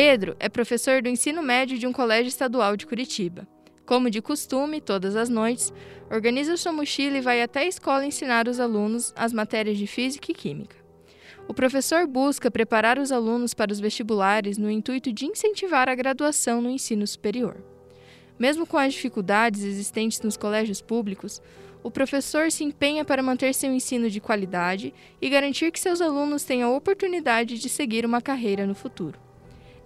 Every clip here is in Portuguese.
Pedro é professor do ensino médio de um colégio estadual de Curitiba. Como de costume, todas as noites, organiza sua mochila e vai até a escola ensinar os alunos as matérias de física e química. O professor busca preparar os alunos para os vestibulares no intuito de incentivar a graduação no ensino superior. Mesmo com as dificuldades existentes nos colégios públicos, o professor se empenha para manter seu ensino de qualidade e garantir que seus alunos tenham a oportunidade de seguir uma carreira no futuro.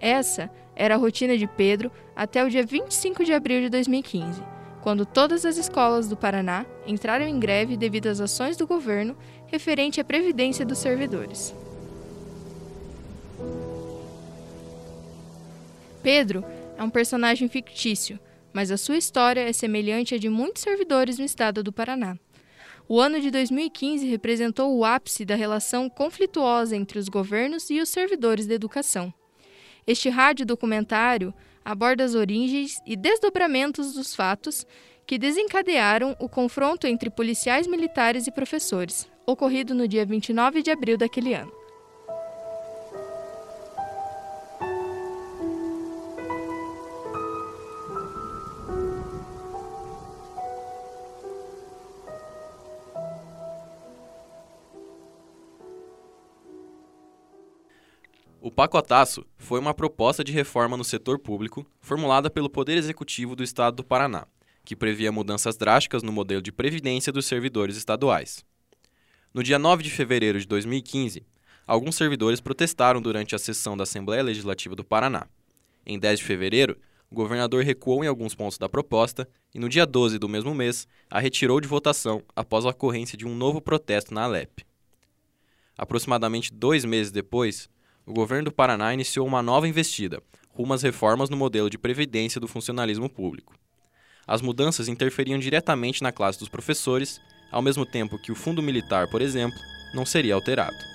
Essa era a rotina de Pedro até o dia 25 de abril de 2015, quando todas as escolas do Paraná entraram em greve devido às ações do governo referente à previdência dos servidores. Pedro é um personagem fictício mas a sua história é semelhante à de muitos servidores no estado do Paraná. O ano de 2015 representou o ápice da relação conflituosa entre os governos e os servidores da educação. Este rádio documentário aborda as origens e desdobramentos dos fatos que desencadearam o confronto entre policiais militares e professores, ocorrido no dia 29 de abril daquele ano. Pacotaço foi uma proposta de reforma no setor público formulada pelo Poder Executivo do Estado do Paraná, que previa mudanças drásticas no modelo de previdência dos servidores estaduais. No dia 9 de fevereiro de 2015, alguns servidores protestaram durante a sessão da Assembleia Legislativa do Paraná. Em 10 de fevereiro, o governador recuou em alguns pontos da proposta e, no dia 12 do mesmo mês, a retirou de votação após a ocorrência de um novo protesto na Alep. Aproximadamente dois meses depois, o governo do Paraná iniciou uma nova investida, rumo às reformas no modelo de previdência do funcionalismo público. As mudanças interferiam diretamente na classe dos professores, ao mesmo tempo que o fundo militar, por exemplo, não seria alterado.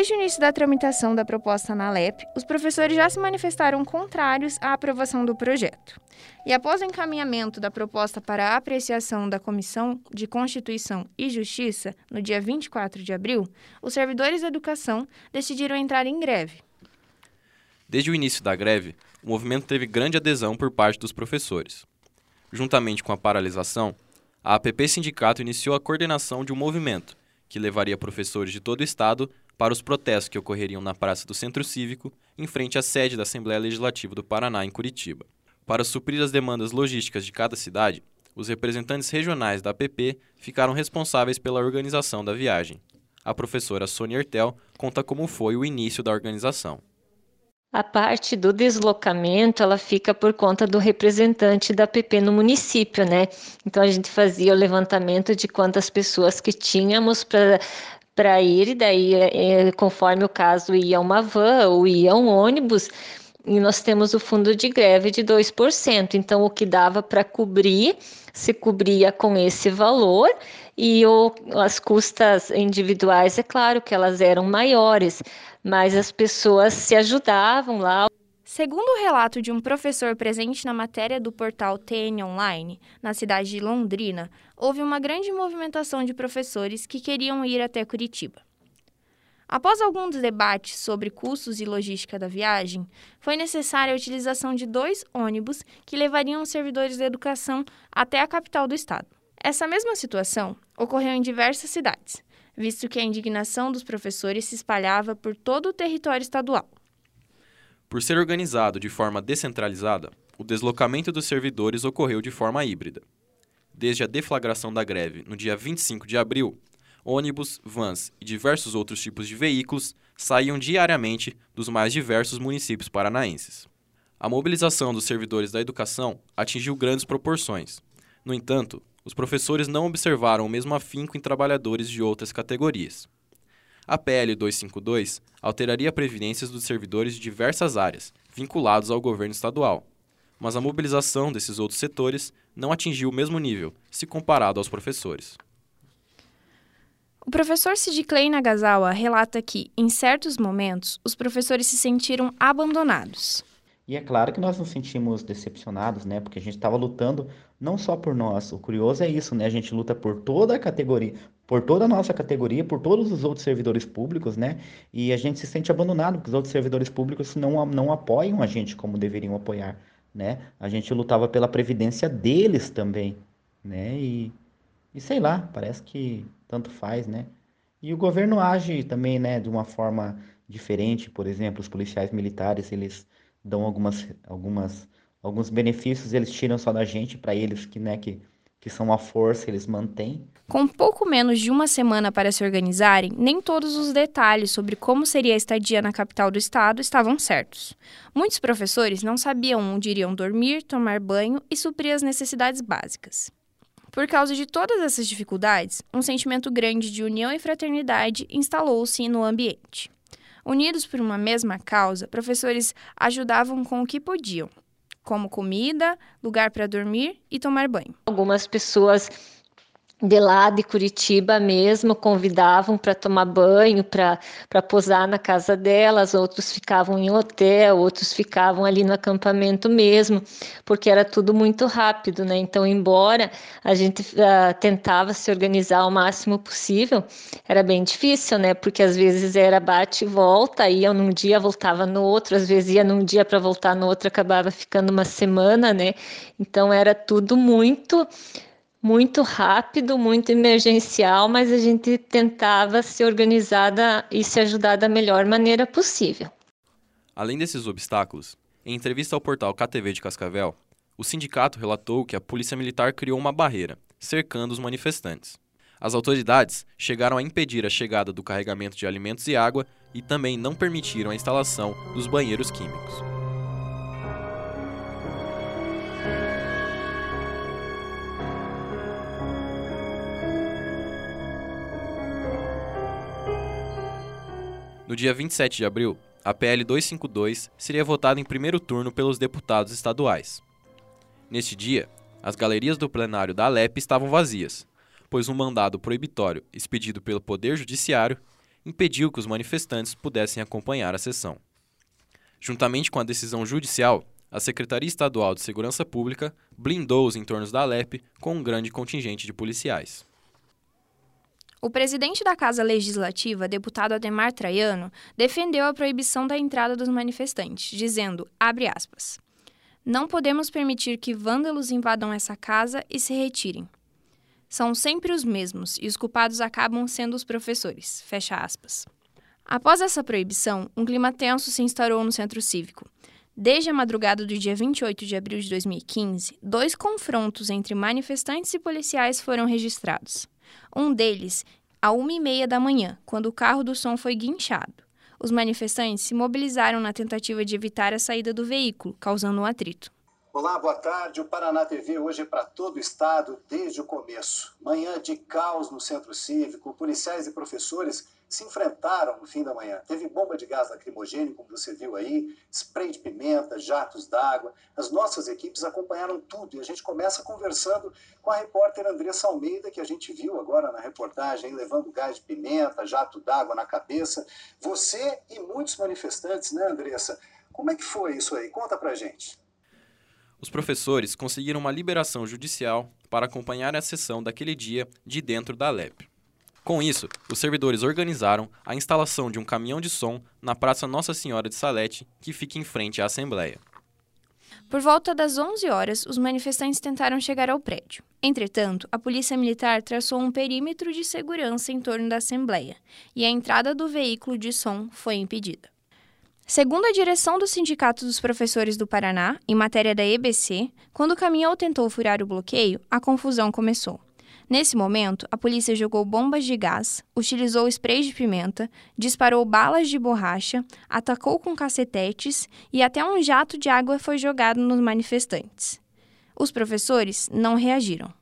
Desde o início da tramitação da proposta na LEP, os professores já se manifestaram contrários à aprovação do projeto. E após o encaminhamento da proposta para a apreciação da Comissão de Constituição e Justiça, no dia 24 de abril, os servidores da educação decidiram entrar em greve. Desde o início da greve, o movimento teve grande adesão por parte dos professores. Juntamente com a paralisação, a APP Sindicato iniciou a coordenação de um movimento que levaria professores de todo o estado para os protestos que ocorreriam na Praça do Centro Cívico, em frente à sede da Assembleia Legislativa do Paraná, em Curitiba. Para suprir as demandas logísticas de cada cidade, os representantes regionais da APP ficaram responsáveis pela organização da viagem. A professora Sônia Ertel conta como foi o início da organização. A parte do deslocamento, ela fica por conta do representante da PP no município, né? Então a gente fazia o levantamento de quantas pessoas que tínhamos para para ir, e daí, é, é, conforme o caso, ia uma van ou ia um ônibus, e nós temos o fundo de greve de 2%. Então, o que dava para cobrir, se cobria com esse valor, e o, as custas individuais, é claro que elas eram maiores, mas as pessoas se ajudavam lá. Segundo o relato de um professor presente na matéria do portal TN Online, na cidade de Londrina, houve uma grande movimentação de professores que queriam ir até Curitiba. Após alguns debates sobre custos e logística da viagem, foi necessária a utilização de dois ônibus que levariam os servidores da educação até a capital do estado. Essa mesma situação ocorreu em diversas cidades, visto que a indignação dos professores se espalhava por todo o território estadual. Por ser organizado de forma descentralizada, o deslocamento dos servidores ocorreu de forma híbrida. Desde a deflagração da greve, no dia 25 de abril, ônibus, vans e diversos outros tipos de veículos saíam diariamente dos mais diversos municípios paranaenses. A mobilização dos servidores da educação atingiu grandes proporções. No entanto, os professores não observaram o mesmo afinco em trabalhadores de outras categorias. A PL 252 alteraria previdências dos servidores de diversas áreas, vinculados ao governo estadual. Mas a mobilização desses outros setores não atingiu o mesmo nível, se comparado aos professores. O professor Sid Clay Nagasawa relata que, em certos momentos, os professores se sentiram abandonados. E é claro que nós nos sentimos decepcionados, né? Porque a gente estava lutando não só por nós. O curioso é isso, né? A gente luta por toda a categoria, por toda a nossa categoria, por todos os outros servidores públicos, né? E a gente se sente abandonado, porque os outros servidores públicos não, não apoiam a gente como deveriam apoiar, né? A gente lutava pela previdência deles também, né? E, e sei lá, parece que tanto faz, né? E o governo age também, né, de uma forma diferente, por exemplo, os policiais militares, eles dão algumas, algumas alguns benefícios eles tiram só da gente, para eles que, né, que, que são a força, eles mantêm. Com pouco menos de uma semana para se organizarem, nem todos os detalhes sobre como seria a estadia na capital do estado estavam certos. Muitos professores não sabiam onde iriam dormir, tomar banho e suprir as necessidades básicas. Por causa de todas essas dificuldades, um sentimento grande de união e fraternidade instalou-se no ambiente. Unidos por uma mesma causa, professores ajudavam com o que podiam, como comida, lugar para dormir e tomar banho. Algumas pessoas de lá de Curitiba mesmo convidavam para tomar banho, para posar na casa delas, outros ficavam em hotel, outros ficavam ali no acampamento mesmo, porque era tudo muito rápido, né? Então, embora a gente uh, tentava se organizar o máximo possível, era bem difícil, né? Porque às vezes era bate e volta, ia num dia, voltava no outro, às vezes ia num dia para voltar no outro, acabava ficando uma semana, né? Então era tudo muito muito rápido, muito emergencial, mas a gente tentava se organizar e se ajudar da melhor maneira possível. Além desses obstáculos, em entrevista ao portal KTV de Cascavel, o sindicato relatou que a Polícia Militar criou uma barreira, cercando os manifestantes. As autoridades chegaram a impedir a chegada do carregamento de alimentos e água e também não permitiram a instalação dos banheiros químicos. No dia 27 de abril, a PL 252 seria votada em primeiro turno pelos deputados estaduais. Neste dia, as galerias do plenário da Alep estavam vazias, pois um mandado proibitório expedido pelo Poder Judiciário impediu que os manifestantes pudessem acompanhar a sessão. Juntamente com a decisão judicial, a Secretaria Estadual de Segurança Pública blindou os entornos da Alep com um grande contingente de policiais. O presidente da Casa Legislativa, deputado Ademar Traiano, defendeu a proibição da entrada dos manifestantes, dizendo, aspas, não podemos permitir que vândalos invadam essa casa e se retirem. São sempre os mesmos e os culpados acabam sendo os professores. Fecha aspas. Após essa proibição, um clima tenso se instaurou no centro cívico. Desde a madrugada do dia 28 de abril de 2015, dois confrontos entre manifestantes e policiais foram registrados. Um deles, à uma e meia da manhã, quando o carro do som foi guinchado. Os manifestantes se mobilizaram na tentativa de evitar a saída do veículo, causando um atrito. Olá, boa tarde. O Paraná TV hoje é para todo o estado desde o começo. Manhã de caos no centro cívico, policiais e professores se enfrentaram no fim da manhã. Teve bomba de gás lacrimogêneo, como você viu aí, spray de pimenta, jatos d'água. As nossas equipes acompanharam tudo e a gente começa conversando com a repórter Andressa Almeida, que a gente viu agora na reportagem, levando gás de pimenta, jato d'água na cabeça. Você e muitos manifestantes, né, Andressa? Como é que foi isso aí? Conta pra gente. Os professores conseguiram uma liberação judicial para acompanhar a sessão daquele dia de dentro da Alep. Com isso, os servidores organizaram a instalação de um caminhão de som na Praça Nossa Senhora de Salete, que fica em frente à Assembleia. Por volta das 11 horas, os manifestantes tentaram chegar ao prédio. Entretanto, a Polícia Militar traçou um perímetro de segurança em torno da Assembleia e a entrada do veículo de som foi impedida. Segundo a direção do Sindicato dos Professores do Paraná, em matéria da EBC, quando o caminhão tentou furar o bloqueio, a confusão começou. Nesse momento, a polícia jogou bombas de gás, utilizou spray de pimenta, disparou balas de borracha, atacou com cacetetes e até um jato de água foi jogado nos manifestantes. Os professores não reagiram.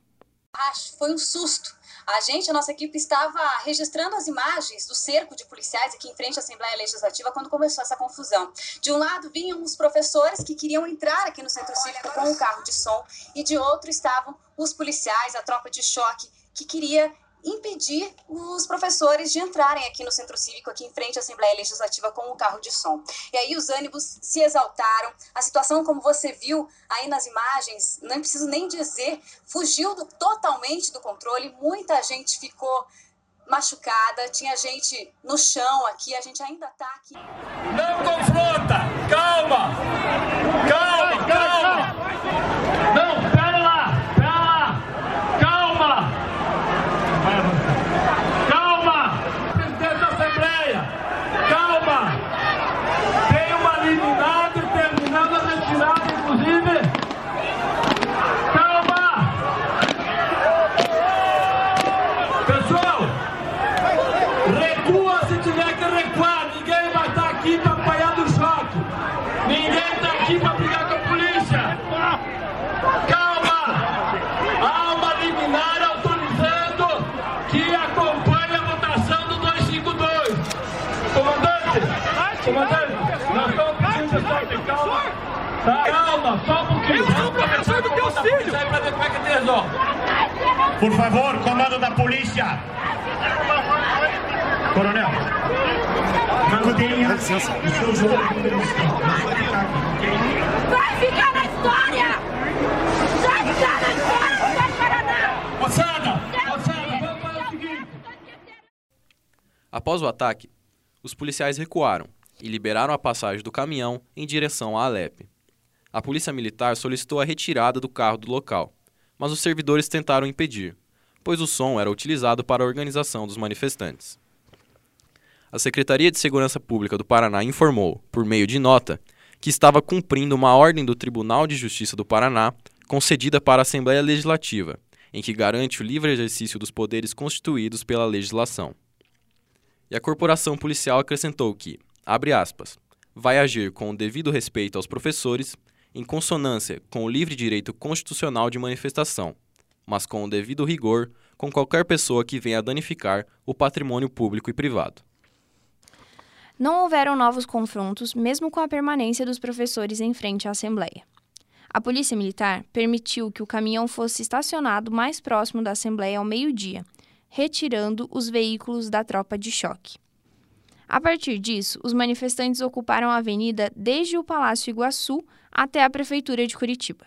Foi um susto. A gente, a nossa equipe, estava registrando as imagens do cerco de policiais aqui em frente à Assembleia Legislativa quando começou essa confusão. De um lado vinham os professores que queriam entrar aqui no Centro Cívico com o um carro de som, e de outro estavam os policiais, a tropa de choque, que queria impedir os professores de entrarem aqui no Centro Cívico, aqui em frente à Assembleia Legislativa, com um carro de som. E aí os ânimos se exaltaram, a situação, como você viu aí nas imagens, não preciso nem dizer, fugiu do, totalmente do controle, muita gente ficou machucada, tinha gente no chão aqui, a gente ainda está aqui. Não confronta! Calma! Calma, calma! Não, pera lá! Pera lá! Calma! Calma! Presidente da Assembleia! Calma! Tem uma liminar determinando a retirada, inclusive. Calma! Pessoal, recua se tiver que recuar. Ninguém vai estar aqui para apanhar do choque. Ninguém está aqui para brigar com a polícia. Calma! Há uma liminar autorizando que acompanhe a votação do 252. Comandante! Comandante! Nós estamos pedindo pessoal ter calma. Tá? Calma, só um pouquinho. Eu sou professor do teu filho. Para ver como é que resolve. Por favor, comando da polícia. Coronel. Jogo. Vai ficar na história! Vai ficar na história, vai Paraná! Moçada! Moçada, vamos fazer o seguinte. Após o ataque, os policiais recuaram e liberaram a passagem do caminhão em direção à Alep. A polícia militar solicitou a retirada do carro do local, mas os servidores tentaram impedir, pois o som era utilizado para a organização dos manifestantes. A Secretaria de Segurança Pública do Paraná informou, por meio de nota, que estava cumprindo uma ordem do Tribunal de Justiça do Paraná concedida para a Assembleia Legislativa, em que garante o livre exercício dos poderes constituídos pela legislação. E a corporação policial acrescentou que, abre aspas, vai agir com o devido respeito aos professores, em consonância com o livre direito constitucional de manifestação, mas com o devido rigor com qualquer pessoa que venha danificar o patrimônio público e privado. Não houveram novos confrontos, mesmo com a permanência dos professores em frente à Assembleia. A Polícia Militar permitiu que o caminhão fosse estacionado mais próximo da Assembleia ao meio-dia, retirando os veículos da tropa de choque. A partir disso, os manifestantes ocuparam a avenida desde o Palácio Iguaçu até a Prefeitura de Curitiba.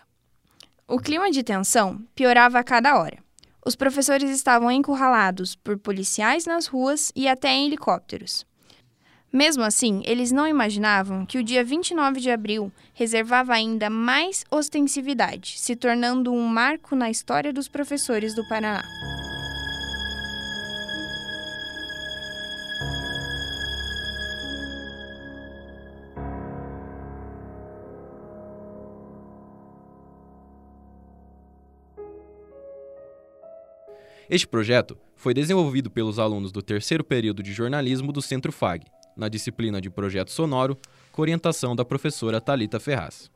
O clima de tensão piorava a cada hora. Os professores estavam encurralados por policiais nas ruas e até em helicópteros. Mesmo assim, eles não imaginavam que o dia 29 de abril reservava ainda mais ostensividade, se tornando um marco na história dos professores do Paraná. Este projeto foi desenvolvido pelos alunos do terceiro período de jornalismo do Centro FAG, na disciplina de projeto sonoro, com orientação da professora Talita Ferraz.